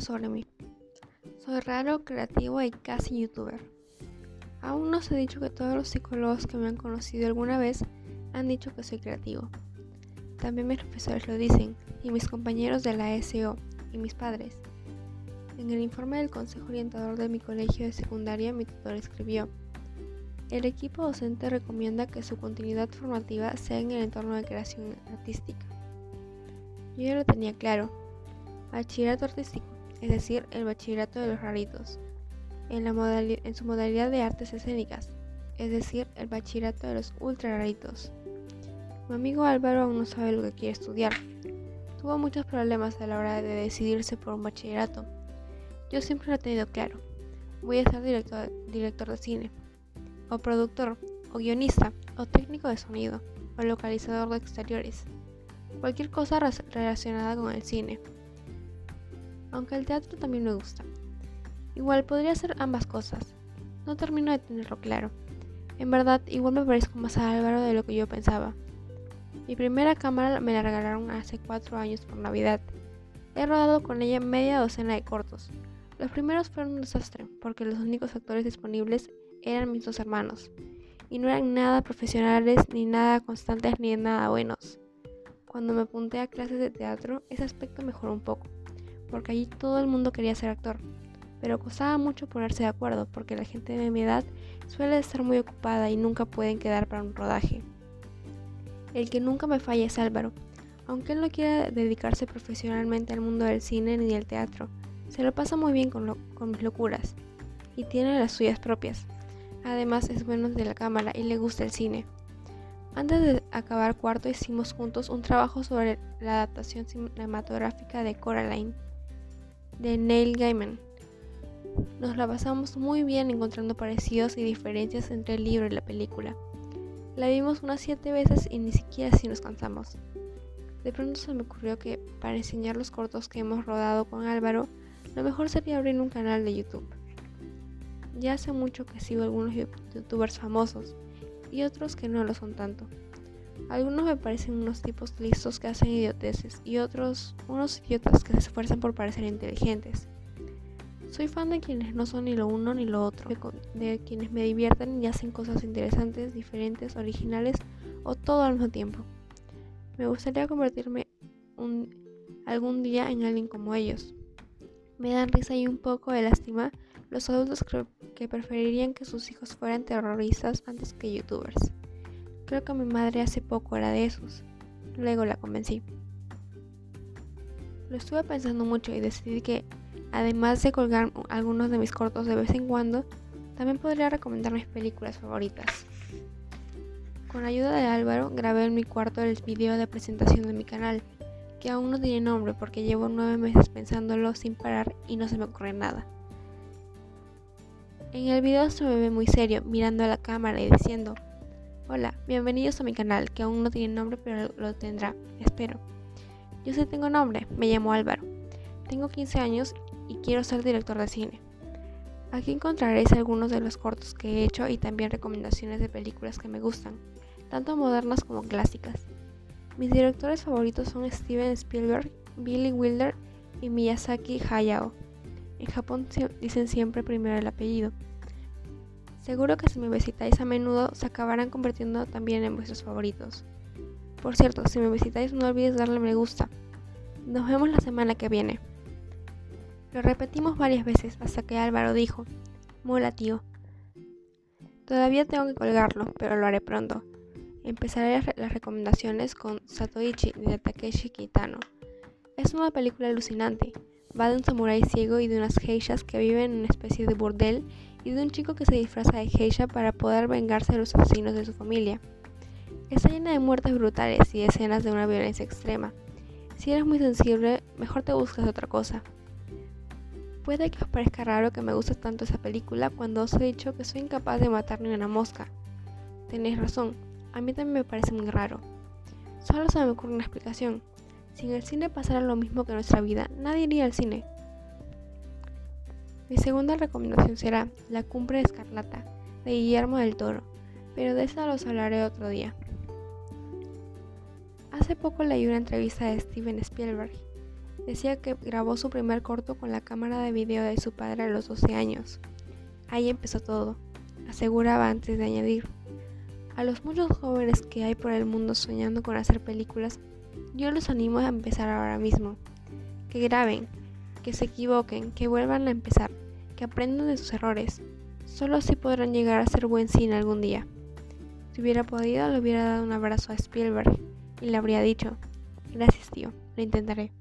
sobre mí. Soy raro, creativo y casi youtuber. Aún no se ha dicho que todos los psicólogos que me han conocido alguna vez han dicho que soy creativo. También mis profesores lo dicen, y mis compañeros de la SO, y mis padres. En el informe del Consejo Orientador de mi colegio de secundaria, mi tutor escribió, el equipo docente recomienda que su continuidad formativa sea en el entorno de creación artística. Yo ya lo tenía claro. Bachillerato artístico, es decir, el bachillerato de los raritos, en, la en su modalidad de artes escénicas, es decir, el bachillerato de los ultra raritos. Mi amigo Álvaro aún no sabe lo que quiere estudiar. Tuvo muchos problemas a la hora de decidirse por un bachillerato. Yo siempre lo he tenido claro. Voy a ser director, director de cine, o productor, o guionista, o técnico de sonido, o localizador de exteriores cualquier cosa relacionada con el cine. Aunque el teatro también me gusta. Igual podría ser ambas cosas. No termino de tenerlo claro. En verdad, igual me parezco más a Álvaro de lo que yo pensaba. Mi primera cámara me la regalaron hace cuatro años por Navidad. He rodado con ella media docena de cortos. Los primeros fueron un desastre, porque los únicos actores disponibles eran mis dos hermanos, y no eran nada profesionales, ni nada constantes, ni nada buenos. Cuando me apunté a clases de teatro, ese aspecto mejoró un poco, porque allí todo el mundo quería ser actor, pero costaba mucho ponerse de acuerdo, porque la gente de mi edad suele estar muy ocupada y nunca pueden quedar para un rodaje. El que nunca me falla es Álvaro, aunque él no quiera dedicarse profesionalmente al mundo del cine ni del teatro, se lo pasa muy bien con, con mis locuras y tiene las suyas propias. Además es bueno de la cámara y le gusta el cine. Antes de acabar cuarto hicimos juntos un trabajo sobre la adaptación cinematográfica de Coraline, de Neil Gaiman. Nos la pasamos muy bien encontrando parecidos y diferencias entre el libro y la película. La vimos unas siete veces y ni siquiera así nos cansamos. De pronto se me ocurrió que para enseñar los cortos que hemos rodado con Álvaro, lo mejor sería abrir un canal de YouTube. Ya hace mucho que sigo algunos youtubers famosos y otros que no lo son tanto. Algunos me parecen unos tipos listos que hacen idioteces y otros unos idiotas que se esfuerzan por parecer inteligentes. Soy fan de quienes no son ni lo uno ni lo otro, de, quienes me divierten y hacen cosas interesantes, diferentes, originales o todo al mismo tiempo. Me gustaría convertirme algún día en alguien como ellos. Me dan risa y un poco de lástima los adultos que preferirían que sus hijos fueran terroristas antes que youtubers. Creo que mi madre hace poco era de esos. Luego la convencí. Lo estuve pensando mucho y decidí que, además de colgar algunos de mis cortos de vez en cuando, también podría recomendar mis películas favoritas. Con la ayuda de Álvaro grabé en mi cuarto el video de presentación de mi canal, que aún no tiene nombre porque llevo nueve meses pensándolo sin parar y no se me ocurre nada. En el video se me ve muy serio, mirando a la cámara y diciendo, Hola, bienvenidos a mi canal, que aún no tiene nombre pero lo tendrá, espero. Yo sí tengo nombre, me llamo Álvaro. Tengo 15 años y quiero ser director de cine. Aquí encontraréis algunos de los cortos que he hecho y también recomendaciones de películas que me gustan, tanto modernas como clásicas. Mis directores favoritos son Steven Spielberg, Billy Wilder y Miyazaki Hayao. En Japón dicen siempre primero el apellido. Seguro que si me visitáis a menudo se acabarán convirtiendo también en vuestros favoritos. Por cierto, si me visitáis no olvides darle me gusta. Nos vemos la semana que viene. Lo repetimos varias veces hasta que Álvaro dijo, mola tío. Todavía tengo que colgarlo, pero lo haré pronto. Empezaré las recomendaciones con Satoichi de Takeshi Kitano. Es una película alucinante. Va de un samurái ciego y de unas geishas que viven en una especie de burdel y de un chico que se disfraza de geisha para poder vengarse de los asesinos de su familia. Está llena de muertes brutales y escenas de una violencia extrema. Si eres muy sensible, mejor te buscas otra cosa. Puede que os parezca raro que me guste tanto esa película cuando os he dicho que soy incapaz de matar ni una mosca. Tenéis razón, a mí también me parece muy raro. Solo se me ocurre una explicación. Si en el cine pasara lo mismo que en nuestra vida, nadie iría al cine. Mi segunda recomendación será La Cumbre Escarlata, de Guillermo del Toro, pero de esa los hablaré otro día. Hace poco leí una entrevista de Steven Spielberg Decía que grabó su primer corto con la cámara de video de su padre a los 12 años. Ahí empezó todo, aseguraba antes de añadir. A los muchos jóvenes que hay por el mundo soñando con hacer películas, yo los animo a empezar ahora mismo. Que graben, que se equivoquen, que vuelvan a empezar, que aprendan de sus errores. Solo así podrán llegar a ser buen cine algún día. Si hubiera podido, le hubiera dado un abrazo a Spielberg y le habría dicho, gracias tío, lo intentaré.